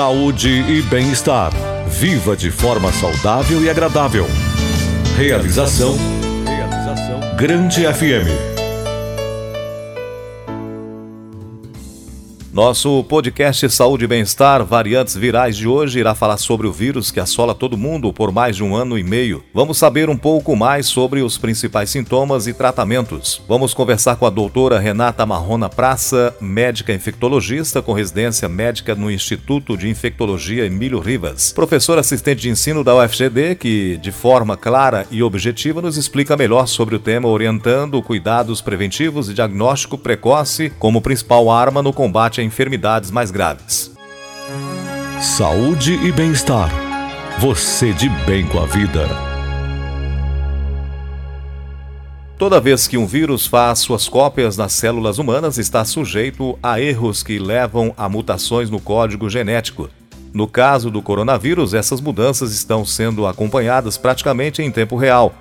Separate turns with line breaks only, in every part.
Saúde e bem-estar. Viva de forma saudável e agradável. Realização. Realização. Grande FM.
Nosso podcast Saúde e Bem-Estar Variantes Virais de hoje irá falar sobre o vírus que assola todo mundo por mais de um ano e meio. Vamos saber um pouco mais sobre os principais sintomas e tratamentos. Vamos conversar com a doutora Renata Marrona Praça, médica infectologista com residência médica no Instituto de Infectologia Emílio Rivas, professora assistente de ensino da UFGD, que, de forma clara e objetiva, nos explica melhor sobre o tema, orientando cuidados preventivos e diagnóstico precoce como principal arma no combate a enfermidades mais graves.
Saúde e bem-estar. Você de bem com a vida.
Toda vez que um vírus faz suas cópias nas células humanas, está sujeito a erros que levam a mutações no código genético. No caso do coronavírus, essas mudanças estão sendo acompanhadas praticamente em tempo real.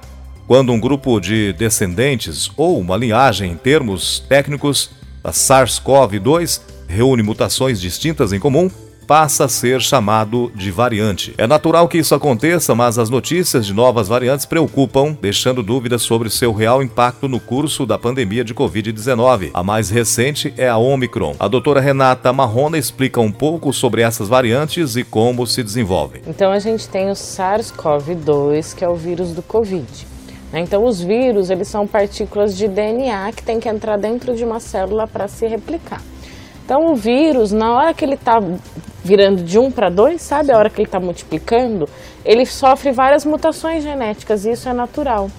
Quando um grupo de descendentes ou uma linhagem, em termos técnicos, da SARS-CoV-2 reúne mutações distintas em comum, passa a ser chamado de variante. É natural que isso aconteça, mas as notícias de novas variantes preocupam, deixando dúvidas sobre seu real impacto no curso da pandemia de Covid-19. A mais recente é a Omicron. A doutora Renata Marrona explica um pouco sobre essas variantes e como se desenvolvem.
Então a gente tem o SARS-CoV-2, que é o vírus do Covid. Né? Então, os vírus eles são partículas de DNA que tem que entrar dentro de uma célula para se replicar. Então o vírus, na hora que ele está virando de 1 para 2, sabe? A hora que ele está multiplicando, ele sofre várias mutações genéticas e isso é natural.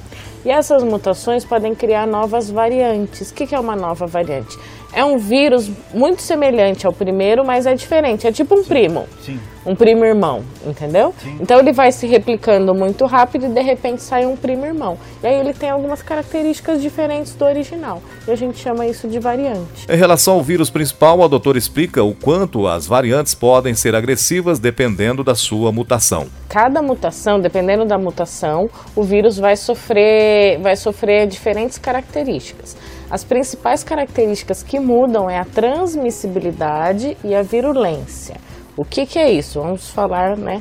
E essas mutações podem criar novas variantes. O que é uma nova variante? É um vírus muito semelhante ao primeiro, mas é diferente. É tipo um
Sim.
primo.
Sim.
Um primo irmão, entendeu?
Sim.
Então ele vai se replicando muito rápido e de repente sai um primo irmão. E aí ele tem algumas características diferentes do original. E a gente chama isso de variante.
Em relação ao vírus principal, a doutora explica o quanto as variantes podem ser agressivas dependendo da sua mutação.
Cada mutação, dependendo da mutação, o vírus vai sofrer, vai sofrer diferentes características. As principais características que mudam é a transmissibilidade e a virulência. O que, que é isso? Vamos falar, né?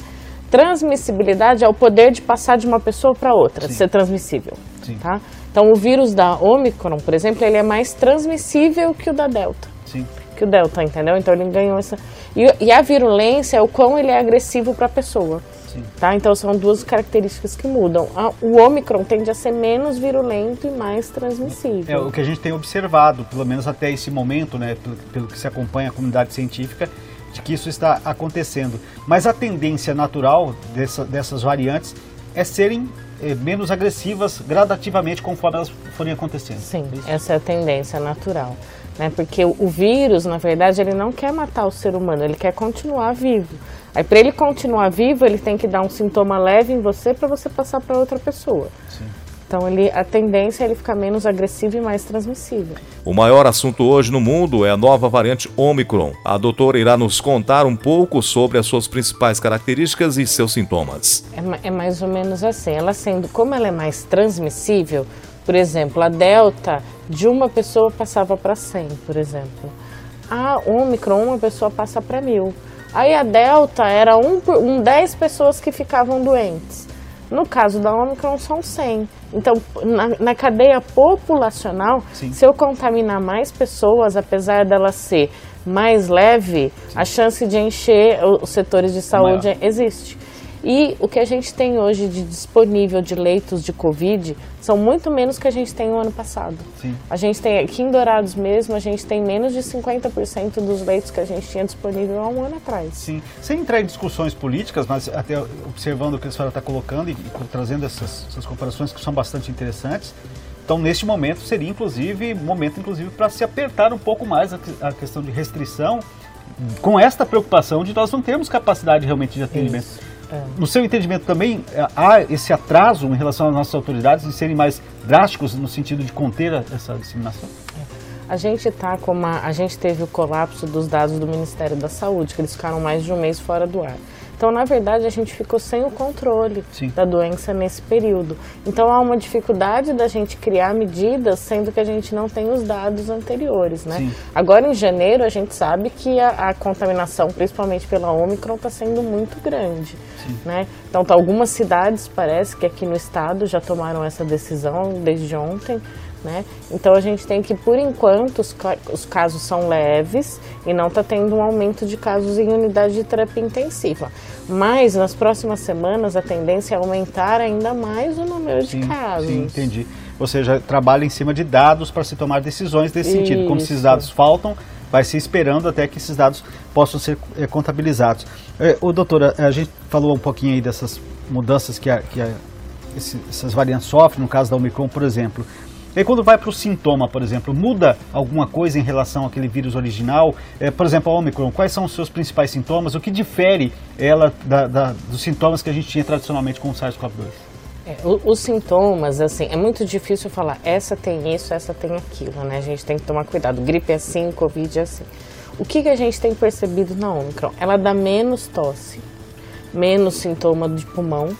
Transmissibilidade é o poder de passar de uma pessoa para outra, de
Sim.
ser transmissível.
Sim.
Tá? Então, o vírus da Omicron, por exemplo, ele é mais transmissível que o da Delta
Sim.
que o Delta, entendeu? Então ele ganhou essa. E, e a virulência é o quão ele é agressivo para a pessoa.
Sim.
Tá? Então são duas características que mudam. O Omicron tende a ser menos virulento e mais
É
transmissível.
o que a gente tem observado, pelo menos até esse momento, né, pelo, pelo que se acompanha a comunidade científica, de que isso está acontecendo. Mas a tendência natural dessa- dessas variantes é serem eh, menos agressivas gradativamente conforme elas forem acontecendo.
Sim,
É
essa é a tendência natural. Né? Porque o, o vírus, na verdade, ele não quer matar o ser humano, ele quer continuar vivo. Aí, para ele continuar vivo, ele tem que dar um sintoma leve em você para você passar para outra pessoa.
Sim.
Então, ele, a tendência é ele ficar menos agressivo e mais transmissível.
O maior assunto hoje no mundo é a nova variante Omicron. A doutora irá nos contar um pouco sobre as suas principais características e seus sintomas.
É, é mais ou menos assim. Ela sendo, como ela é mais transmissível, por exemplo, a Delta de uma pessoa passava para 100, por exemplo. A Omicron, uma pessoa passa para mil. Aí a Delta era um, um 10 pessoas que ficavam doentes. No caso da Omicron, são 100. Então, na, na cadeia populacional,
Sim.
se eu contaminar mais pessoas, apesar dela ser mais leve, a chance de encher os setores de saúde
maior.
existe. E o que a gente tem hoje de disponível de leitos de Covid são muito menos que a gente tem no ano passado.
Sim.
A gente tem aqui em Dourados mesmo, a gente tem menos de 50% dos leitos que a gente tinha disponível há um ano atrás.
Sim, sem entrar em discussões políticas, mas até observando o que a senhora está colocando e, e trazendo essas, essas comparações que são bastante interessantes. Então, neste momento, seria inclusive momento inclusive para se apertar um pouco mais a, a questão de restrição, com esta preocupação de nós não termos capacidade realmente de atendimento.
Isso, é.
No seu entendimento também, eh, há esse atraso em relação às nossas autoridades em serem mais drásticos no sentido de conter essa disseminação?
A gente tá com uma, a gente teve o colapso dos dados do Ministério da Saúde, que eles ficaram mais de um mês fora do ar. Então, na verdade, a gente ficou sem o controle Sim. da doença nesse período. Então, há uma dificuldade da gente criar medidas, sendo que a gente não tem os dados anteriores, né? Sim. Agora, em janeiro, a gente sabe que a, a contaminação, principalmente pela Omicron, está sendo muito grande, né? Então, tá, algumas cidades, parece que aqui no estado já tomaram essa decisão desde ontem, né? Então a gente tem que, por enquanto, os, os casos são leves e não está tendo um aumento de casos em unidade de terapia intensiva. Mas nas próximas semanas a tendência é aumentar ainda mais o número sim, de casos.
Sim, entendi. Ou seja, trabalha em cima de dados para se tomar decisões desse Isso. sentido. Como esses dados faltam, vai se esperando até que esses dados possam ser é, contabilizados. É, o doutora, a gente falou um pouquinho aí dessas mudanças que, a, que a, esse, essas variantes sofrem, no caso da Omicron, por exemplo. E quando vai para o sintoma, por exemplo, muda alguma coisa em relação àquele vírus original? É, por exemplo, a Omicron, quais são os seus principais sintomas? O que difere ela da, da, dos sintomas que a gente tinha tradicionalmente com o SARS-CoV-2?
É, os sintomas, assim, é muito difícil falar, essa tem isso, essa tem aquilo, né? A gente tem que tomar cuidado. Gripe é assim, Covid é assim. O que, que a gente tem percebido na Omicron? Ela dá menos tosse, menos sintoma de pulmão,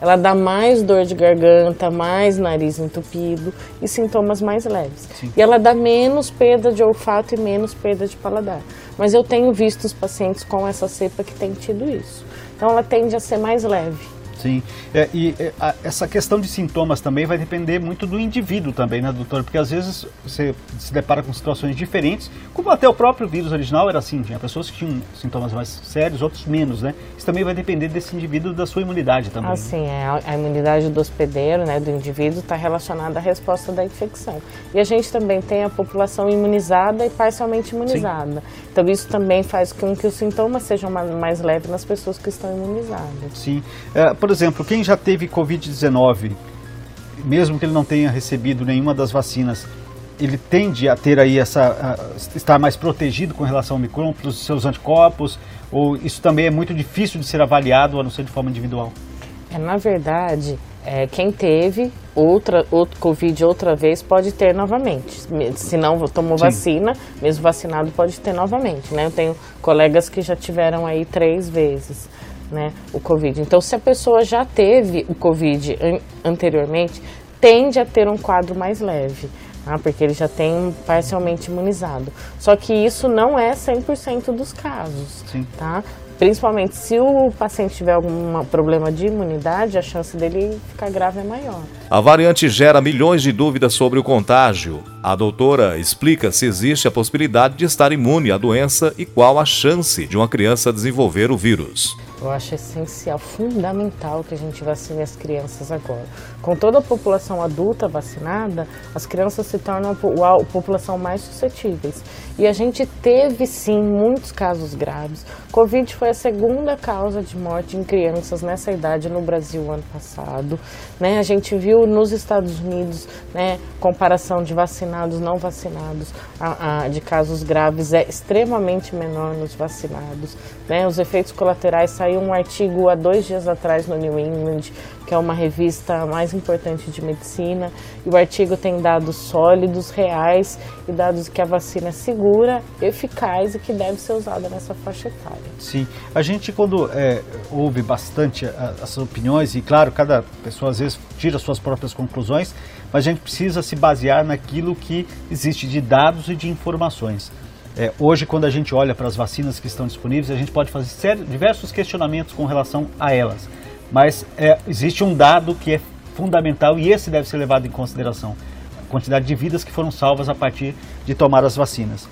ela dá mais dor de garganta, mais nariz entupido e sintomas mais leves. Sim. E ela dá menos perda de olfato e menos perda de paladar. Mas eu tenho visto os pacientes com essa cepa que têm tido isso. Então ela tende a ser mais leve.
Sim, é, e é, a, essa questão de sintomas também vai depender muito do indivíduo também, né, doutor? Porque às vezes você se depara com situações diferentes, como até o próprio vírus original era assim, tinha pessoas que tinham sintomas mais sérios, outros menos, né? Isso também vai depender desse indivíduo da sua imunidade também.
Ah, sim, é, a imunidade do hospedeiro, né, do indivíduo, está relacionada à resposta da infecção. E a gente também tem a população imunizada e parcialmente imunizada. Sim. Então isso também faz com que os sintomas sejam mais leves nas pessoas que estão imunizadas.
Sim, é, por exemplo, quem já teve Covid-19, mesmo que ele não tenha recebido nenhuma das vacinas, ele tende a ter aí essa estar mais protegido com relação ao Omicron pelos seus anticorpos ou isso também é muito difícil de ser avaliado a não ser de forma individual?
É, na verdade, é, quem teve outra outro Covid outra vez pode ter novamente. Se não tomou Sim. vacina, mesmo vacinado pode ter novamente, né? Eu tenho colegas que já tiveram aí três vezes né, o Covid. Então, se a pessoa já teve o Covid an anteriormente, tende a ter um quadro mais leve, tá? porque ele já tem parcialmente imunizado. Só que isso não é 100% dos casos, Sim. tá? Principalmente se o paciente tiver algum problema de imunidade, a chance dele ficar grave é maior.
A variante gera milhões de dúvidas sobre o contágio. A doutora explica se existe a possibilidade de estar imune à doença e qual a chance de uma criança desenvolver o vírus.
Eu acho essencial, fundamental que a gente vacine as crianças agora. Com toda a população adulta vacinada, as crianças se tornam a população mais suscetíveis. E a gente teve sim muitos casos graves. Covid foi a segunda causa de morte em crianças nessa idade no Brasil ano passado. Né? A gente viu nos Estados Unidos, né, comparação de vacinados não vacinados, a, a, de casos graves é extremamente menor nos vacinados. Né? Os efeitos colaterais saiu um artigo há dois dias atrás no New England, que é uma revista mais importante de medicina, e o artigo tem dados sólidos, reais e dados que a vacina é segura, eficaz e que deve ser usada nessa faixa etária.
Sim, a gente quando é, ouve bastante as opiniões, e claro, cada pessoa às vezes tira suas próprias conclusões, mas a gente precisa se basear naquilo que existe de dados e de informações. É, hoje, quando a gente olha para as vacinas que estão disponíveis, a gente pode fazer diversos questionamentos com relação a elas. Mas é, existe um dado que é fundamental e esse deve ser levado em consideração: a quantidade de vidas que foram salvas a partir de tomar as vacinas.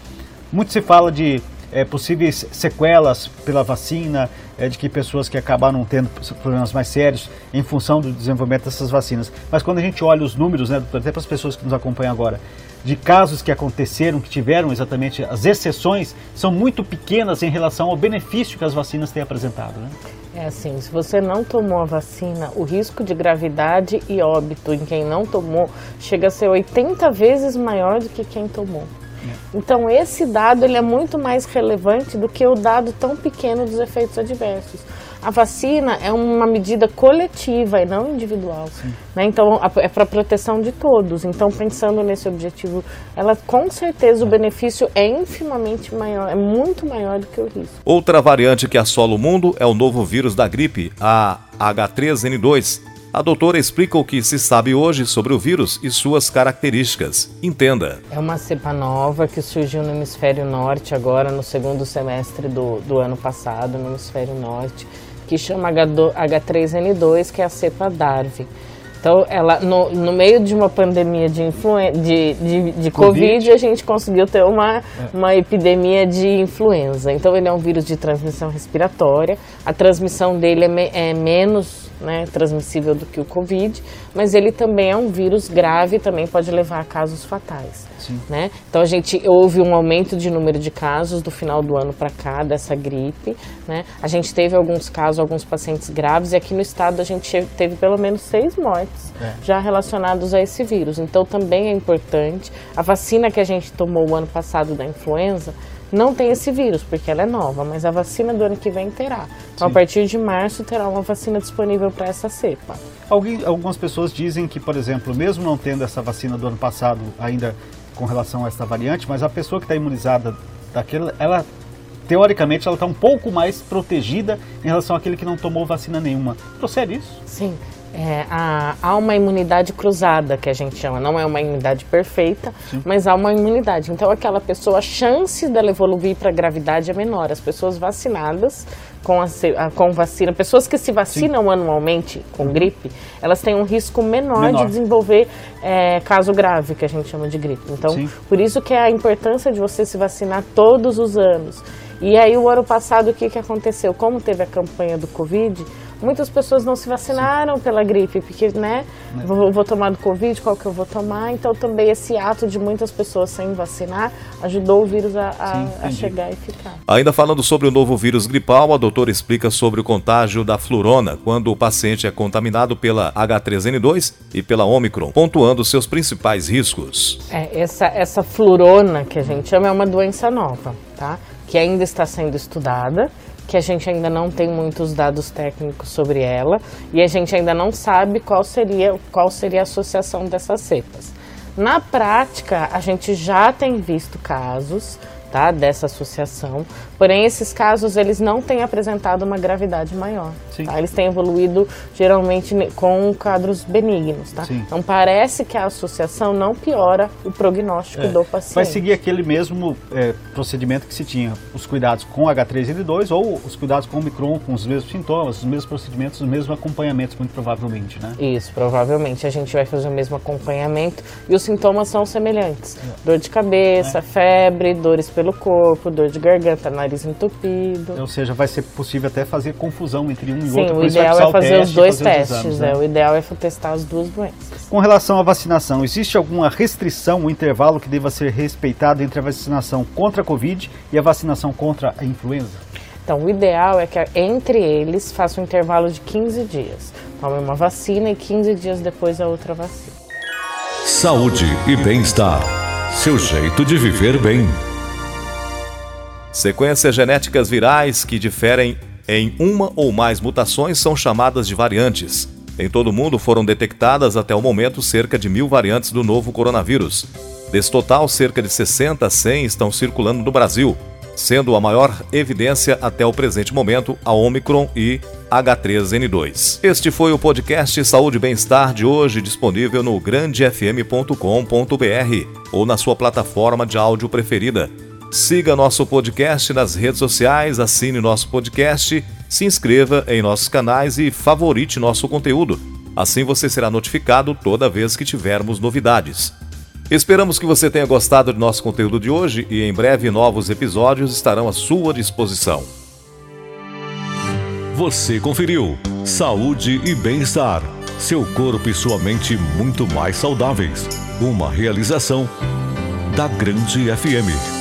Muito se fala de é, possíveis sequelas pela vacina, é, de que pessoas que acabaram tendo problemas mais sérios em função do desenvolvimento dessas vacinas. Mas quando a gente olha os números, né, até para as pessoas que nos acompanham agora, de casos que aconteceram, que tiveram exatamente as exceções, são muito pequenas em relação ao benefício que as vacinas têm apresentado. Né?
É assim, se você não tomou a vacina, o risco de gravidade e óbito em quem não tomou chega a ser 80 vezes maior do que quem tomou. Então esse dado ele é muito mais relevante do que o dado tão pequeno dos efeitos adversos. a vacina é uma medida coletiva e não individual. Né? Então, é para proteção de todos. Então, pensando nesse objetivo, ela com certeza o benefício é infimamente maior, é muito maior do que o risco.
Outra variante que assola o mundo é o novo vírus da gripe, a H3N2 a doutora explica o que se sabe hoje sobre o vírus e suas características. Entenda.
É uma cepa nova que surgiu no hemisfério norte agora, no segundo semestre do, do ano passado, no hemisfério norte, que chama H3N2, que é a cepa Darwin. Então, ela, no, no meio de uma pandemia de, de, de, de COVID, COVID, a gente conseguiu ter uma, é. uma epidemia de influenza. Então, ele é um vírus de transmissão respiratória. A transmissão dele é, me, é menos né, transmissível do que o Covid, mas ele também é um vírus grave e também pode levar a casos fatais. Né? Então a gente houve um aumento de número de casos do final do ano para cá dessa gripe. Né? A gente teve alguns casos, alguns pacientes graves, e aqui no estado a gente teve pelo menos seis mortes é. já relacionados a esse vírus. Então também é importante. A vacina que a gente tomou o ano passado da influenza não tem esse vírus, porque ela é nova, mas a vacina do ano que vem terá. Então, Sim. a partir de março, terá uma vacina disponível para essa cepa.
Alguém, algumas pessoas dizem que, por exemplo, mesmo não tendo essa vacina do ano passado ainda com relação a essa variante, mas a pessoa que está imunizada daquela, ela teoricamente ela está um pouco mais protegida em relação àquele que não tomou vacina nenhuma. Procede isso?
Sim. É, há, há, uma imunidade cruzada, que a gente chama. Não é uma imunidade perfeita, Sim. mas há uma imunidade. Então, aquela pessoa, a chance dela evoluir para a gravidade é menor. As pessoas vacinadas com, a, com vacina, pessoas que se vacinam Sim. anualmente com gripe, elas têm um risco menor, menor. de desenvolver é, caso grave, que a gente chama de gripe. Então, Sim. por isso que é a importância de você se vacinar todos os anos. E aí, o ano passado, o que, que aconteceu? Como teve a campanha do Covid Muitas pessoas não se vacinaram Sim. pela gripe, porque, né, é. vou, vou, tomar do Covid, qual que eu vou tomar? Então, também esse ato de muitas pessoas sem vacinar ajudou o vírus a, a, Sim, a chegar e ficar.
Ainda falando sobre o novo vírus gripal, a doutora explica sobre o contágio da flurona, quando o paciente é contaminado pela H3N2 e pela Omicron, pontuando seus principais riscos.
É, essa, essa flurona, que a gente chama, é uma doença nova, tá? Que ainda está sendo estudada que a gente ainda não tem muitos dados técnicos sobre ela e a gente ainda não sabe qual seria, qual seria a associação dessas cepas. Na prática, a gente já tem visto casos tá, dessa associação. Porém, esses casos eles não têm apresentado uma gravidade maior. Tá? Eles têm evoluído geralmente com quadros benignos. Tá? Então, parece que a associação não piora o prognóstico é. do paciente.
Vai seguir aquele mesmo é, procedimento que se tinha, os cuidados com H3N2 ou os cuidados com o Omicron, com os mesmos sintomas, os mesmos procedimentos, os mesmos acompanhamentos, muito provavelmente, né?
Isso, provavelmente a gente vai fazer o mesmo acompanhamento e os sintomas são semelhantes. É. Dor de cabeça, é. febre, dores pelo pelo corpo, dor de garganta, nariz entupido.
Ou seja, vai ser possível até fazer confusão entre um e
Sim,
outro.
Sim, o ideal é fazer os dois fazer testes. Os exames, né? é, o ideal é testar as duas doenças.
Com relação à vacinação, existe alguma restrição, um intervalo que deva ser respeitado entre a vacinação contra a Covid e a vacinação contra a influenza?
Então, o ideal é que entre eles faça um intervalo de 15 dias. Tome uma vacina e 15 dias depois a outra vacina.
Saúde e bem-estar. Seu jeito de viver bem.
Sequências genéticas virais que diferem em uma ou mais mutações são chamadas de variantes. Em todo o mundo foram detectadas até o momento cerca de mil variantes do novo coronavírus. Desse total, cerca de 60 a 100 estão circulando no Brasil, sendo a maior evidência até o presente momento a Omicron e H3N2. Este foi o podcast Saúde e Bem-Estar de hoje, disponível no grandefm.com.br ou na sua plataforma de áudio preferida. Siga nosso podcast nas redes sociais, assine nosso podcast, se inscreva em nossos canais e favorite nosso conteúdo. Assim você será notificado toda vez que tivermos novidades. Esperamos que você tenha gostado do nosso conteúdo de hoje e em breve novos episódios estarão à sua disposição.
Você conferiu Saúde e Bem-Estar. Seu corpo e sua mente muito mais saudáveis. Uma realização da Grande. FM.